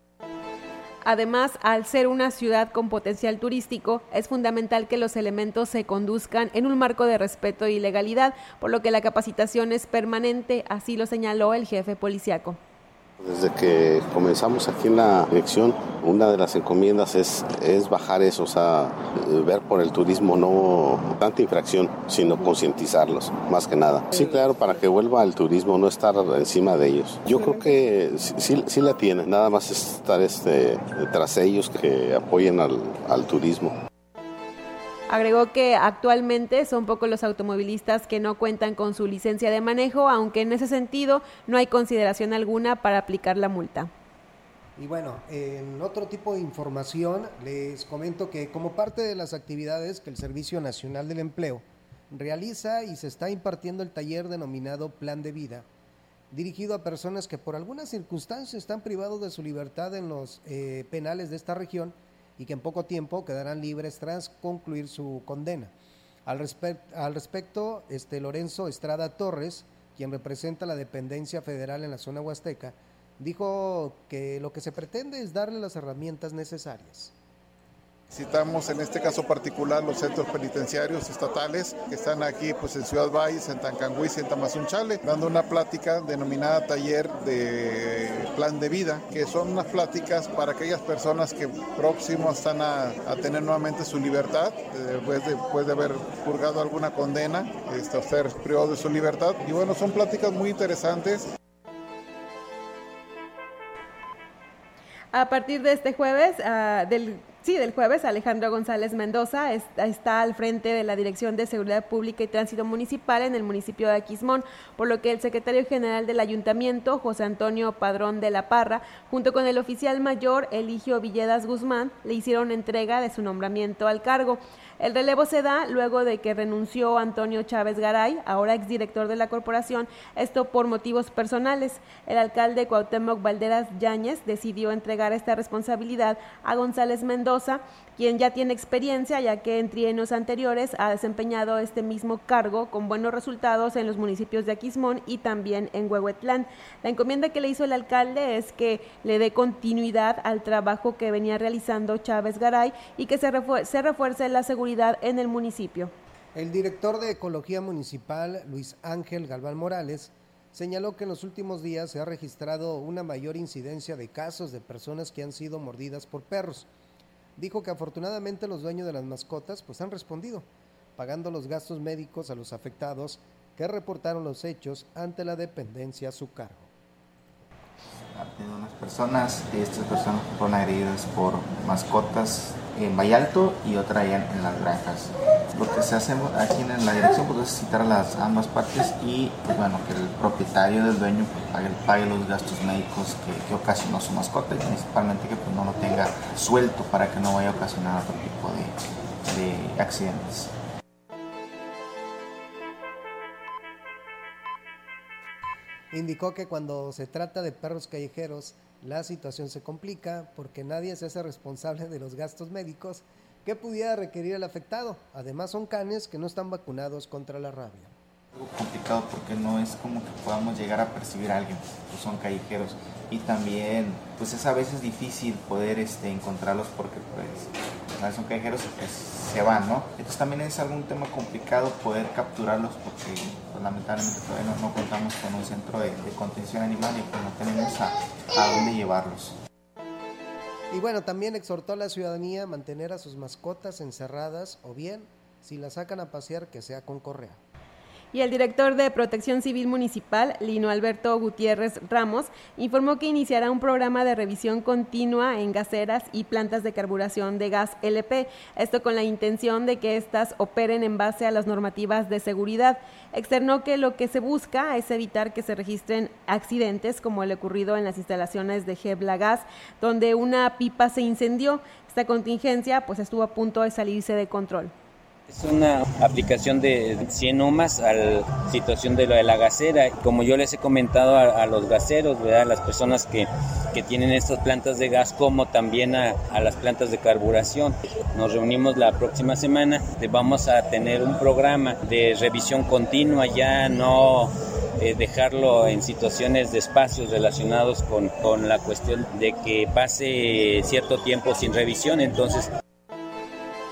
Además, al ser una ciudad con potencial turístico, es fundamental que los elementos se conduzcan en un marco de respeto y legalidad, por lo que la capacitación es permanente, así lo señaló el jefe policiaco. Desde que comenzamos aquí en la dirección, una de las encomiendas es, es bajar eso, o sea, ver por el turismo no tanta infracción, sino concientizarlos, más que nada. Sí, claro, para que vuelva el turismo, no estar encima de ellos. Yo creo que sí, sí la tienen, nada más estar este, tras ellos que apoyen al, al turismo. Agregó que actualmente son pocos los automovilistas que no cuentan con su licencia de manejo, aunque en ese sentido no hay consideración alguna para aplicar la multa. Y bueno, en otro tipo de información les comento que como parte de las actividades que el Servicio Nacional del Empleo realiza y se está impartiendo el taller denominado Plan de Vida, dirigido a personas que por algunas circunstancias están privados de su libertad en los eh, penales de esta región, y que en poco tiempo quedarán libres tras concluir su condena. Al, respecto, este Lorenzo Estrada Torres, quien representa la dependencia federal en la zona huasteca, dijo que lo que se pretende es darle las herramientas necesarias. Citamos en este caso particular los centros penitenciarios estatales que están aquí pues en Ciudad Valles, en Tancanguis y en Tamazunchale, dando una plática denominada taller de plan de vida, que son unas pláticas para aquellas personas que próximos están a, tener nuevamente su libertad, después de, después de haber purgado alguna condena, este, ser privado de su libertad. Y bueno, son pláticas muy interesantes. A partir de este jueves, uh, del Sí, del jueves, Alejandro González Mendoza está, al frente de la Dirección de Seguridad Pública y Tránsito Municipal en el municipio de Aquismón, por lo que el secretario general del ayuntamiento, José Antonio Padrón de la Parra, junto con el oficial mayor Eligio Villedas Guzmán, le hicieron entrega de su nombramiento al cargo. El relevo se da luego de que renunció Antonio Chávez Garay, ahora exdirector de la corporación, esto por motivos personales. El alcalde Cuauhtémoc Valderas Yáñez decidió entregar esta responsabilidad a González Mendoza Quien ya tiene experiencia ya que en trienios anteriores ha desempeñado este mismo cargo con buenos resultados en los municipios de Aquismón y también en Huehuetlán. La encomienda que le hizo el alcalde es que le dé continuidad al trabajo que venía realizando Chávez Garay y que se, se refuerce la seguridad en el municipio. El director de Ecología Municipal, Luis Ángel Galván Morales, señaló que en los últimos días se ha registrado una mayor incidencia de casos de personas que han sido mordidas por perros. Dijo que afortunadamente los dueños de las mascotas pues han respondido, pagando los gastos médicos a los afectados que reportaron los hechos ante la dependencia a su cargo. Ha unas personas, estas personas fueron agredidas por mascotas en Vallalto y otra allá en, las granjas. Lo que se hace aquí en la dirección pues, es citar a las ambas partes y pues, bueno, que el propietario del dueño pues, pague, los gastos médicos que, ocasionó su mascota y principalmente que pues, no lo tenga suelto para que no vaya a ocasionar otro tipo de, de accidentes. Indicó que cuando se trata de perros callejeros, la situación se complica porque nadie se hace responsable de los gastos médicos que pudiera requerir el afectado. Además son canes que no están vacunados contra la rabia. Algo complicado porque no es como que podamos llegar a percibir a alguien, pues son callejeros y también pues es a veces difícil poder este, encontrarlos porque pues son callejeros pues se van, ¿no? Entonces también es algún tema complicado poder capturarlos porque pues, lamentablemente todavía no, contamos con un centro de, contención animal y pues no tenemos a, a dónde llevarlos. Y bueno, también exhortó a la ciudadanía a mantener a sus mascotas encerradas o bien, si las sacan a pasear, que sea con correa y el director de Protección Civil Municipal, Lino Alberto Gutiérrez Ramos, informó que iniciará un programa de revisión continua en gaseras y plantas de carburación de gas LP, esto con la intención de que éstas operen en base a las normativas de seguridad. Externó que lo que se busca es evitar que se registren accidentes como el ocurrido en las instalaciones de Gebla Gas, donde una pipa se incendió. Esta contingencia pues estuvo a punto de salirse de control. Es una aplicación de 100 ohmas a la situación de la, gasera. Como yo les he comentado a, los gaseros, ¿verdad? las personas que, que, tienen estas plantas de gas, como también a, a, las plantas de carburación. Nos reunimos la próxima semana, vamos a tener un programa de revisión continua, ya no eh, dejarlo en situaciones de espacios relacionados con, con la cuestión de que pase cierto tiempo sin revisión. Entonces,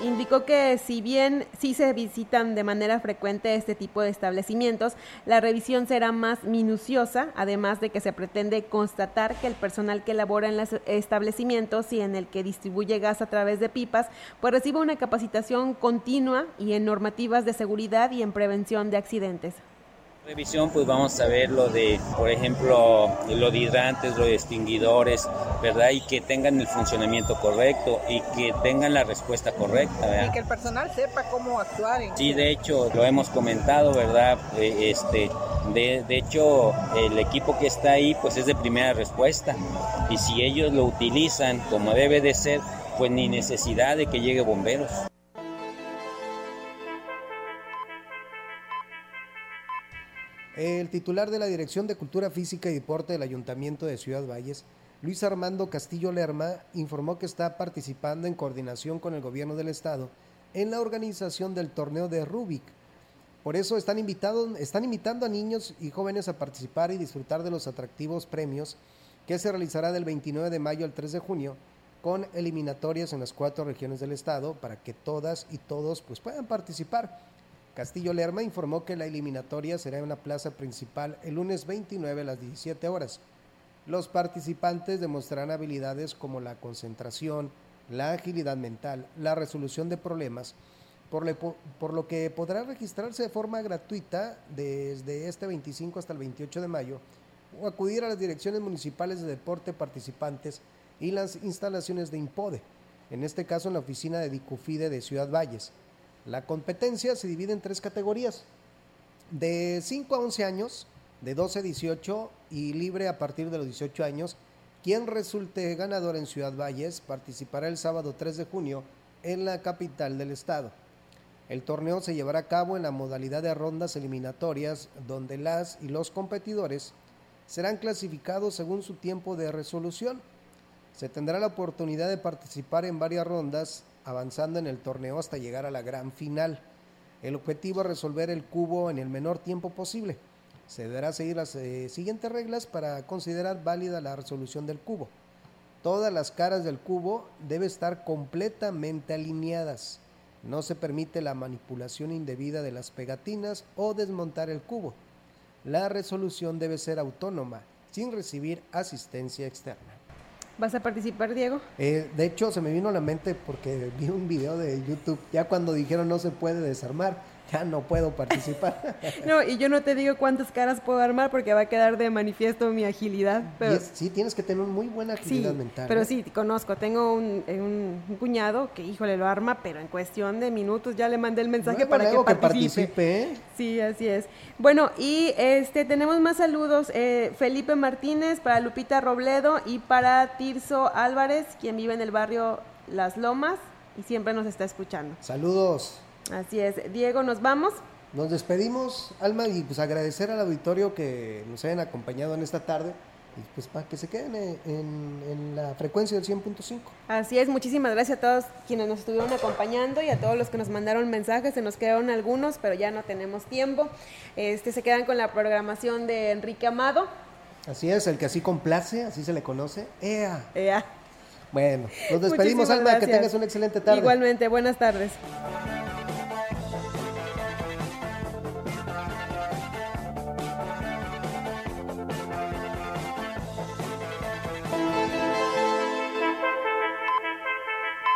indicó que si bien sí se visitan de manera frecuente este tipo de establecimientos, la revisión será más minuciosa, además de que se pretende constatar que el personal que labora en los establecimientos y en el que distribuye gas a través de pipas, pues reciba una capacitación continua y en normativas de seguridad y en prevención de accidentes revisión pues vamos a ver lo de, por ejemplo, lo de hidrantes, lo de extinguidores, ¿verdad? Y que tengan el funcionamiento correcto y que tengan la respuesta correcta, ¿verdad? Y que el personal sepa cómo actuar. Sí, de hecho, lo hemos comentado, ¿verdad? Eh, este, de, de hecho, el equipo que está ahí pues es de primera respuesta y si ellos lo utilizan como debe de ser, pues ni necesidad de que llegue bomberos. El titular de la Dirección de Cultura Física y Deporte del Ayuntamiento de Ciudad Valles, Luis Armando Castillo Lerma, informó que está participando en coordinación con el gobierno del estado en la organización del torneo de Rubik. Por eso están, invitados, están invitando a niños y jóvenes a participar y disfrutar de los atractivos premios que se realizará del 29 de mayo al 3 de junio con eliminatorias en las cuatro regiones del estado para que todas y todos pues, puedan participar. Castillo Lerma informó que la eliminatoria será en la plaza principal el lunes 29 a las 17 horas. Los participantes demostrarán habilidades como la concentración, la agilidad mental, la resolución de problemas, por, lo que podrá registrarse de forma gratuita desde este 25 hasta el 28 de mayo o acudir a las direcciones municipales de deporte participantes y las instalaciones de IMPODE, en este caso en la oficina de Dicufide de Ciudad Valles. La competencia se divide en tres categorías. De 5 a 11 años, de 12 a 18 y libre a partir de los 18 años, quien resulte ganador en Ciudad Valles participará el sábado 3 de junio en la capital del estado. El torneo se llevará a cabo en la modalidad de rondas eliminatorias donde las y los competidores serán clasificados según su tiempo de resolución. Se tendrá la oportunidad de participar en varias rondas, avanzando en el torneo hasta llegar a la gran final. El objetivo es resolver el cubo en el menor tiempo posible. Se deberá seguir las eh, siguientes reglas para considerar válida la resolución del cubo. Todas las caras del cubo deben estar completamente alineadas. No se permite la manipulación indebida de las pegatinas o desmontar el cubo. La resolución debe ser autónoma, sin recibir asistencia externa. ¿Vas a participar, Diego? Eh, de hecho, se me vino a la mente porque vi un video de YouTube, ya cuando dijeron no se puede desarmar, ya no puedo participar. no, y yo no te digo cuántas caras puedo armar porque va a quedar de manifiesto mi agilidad. Pero... sí, tienes que tener muy buena agilidad mental. Pero sí, conozco, tengo un, un, cuñado que, híjole, lo arma, pero en cuestión de minutos ya le mandé el mensaje para que participe. participe. ¿eh? Sí, así es. Bueno, y este tenemos más saludos. Eh, Felipe Martínez, para Lupita Robledo y para Tirso Álvarez, quien vive en el barrio Las Lomas y siempre nos está escuchando. Saludos. Así es. Diego, ¿nos vamos? Nos despedimos, Alma, y pues agradecer al auditorio que nos hayan acompañado en esta tarde. Y pues para que se queden en, la frecuencia del 100.5. Así es, muchísimas gracias a todos quienes nos estuvieron acompañando y a todos los que nos mandaron mensajes. Se nos quedaron algunos, pero ya no tenemos tiempo. Este se quedan con la programación de Enrique Amado. Así es, el que así complace, así se le conoce. ¡Ea! ¡Ea! Bueno, nos despedimos, Alma, que tengas una excelente tarde. Igualmente, buenas tardes.